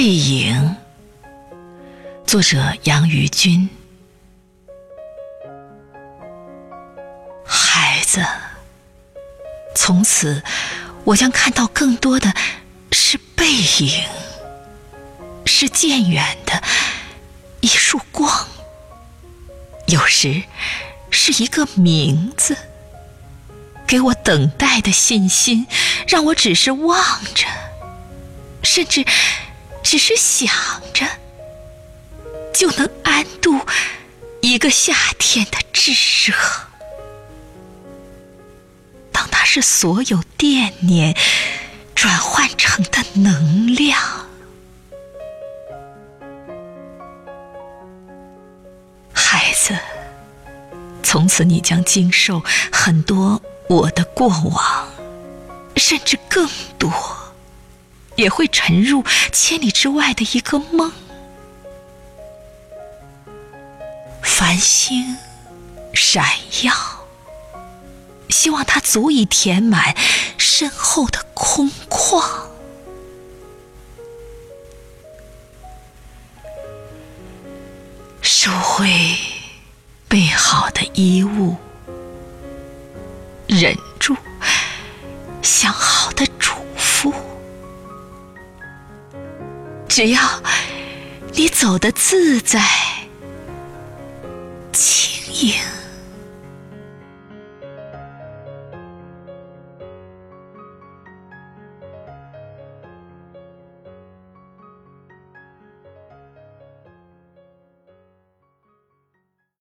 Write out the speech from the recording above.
背影，作者杨于君。孩子，从此我将看到更多的是背影，是渐远的一束光，有时是一个名字，给我等待的信心，让我只是望着。甚至只是想着，就能安度一个夏天的炙热。当它是所有惦念转换成的能量，孩子，从此你将经受很多我的过往，甚至更多。也会沉入千里之外的一个梦。繁星闪耀，希望它足以填满身后的空旷。收回备好的衣物，忍住想好的只要你走得自在、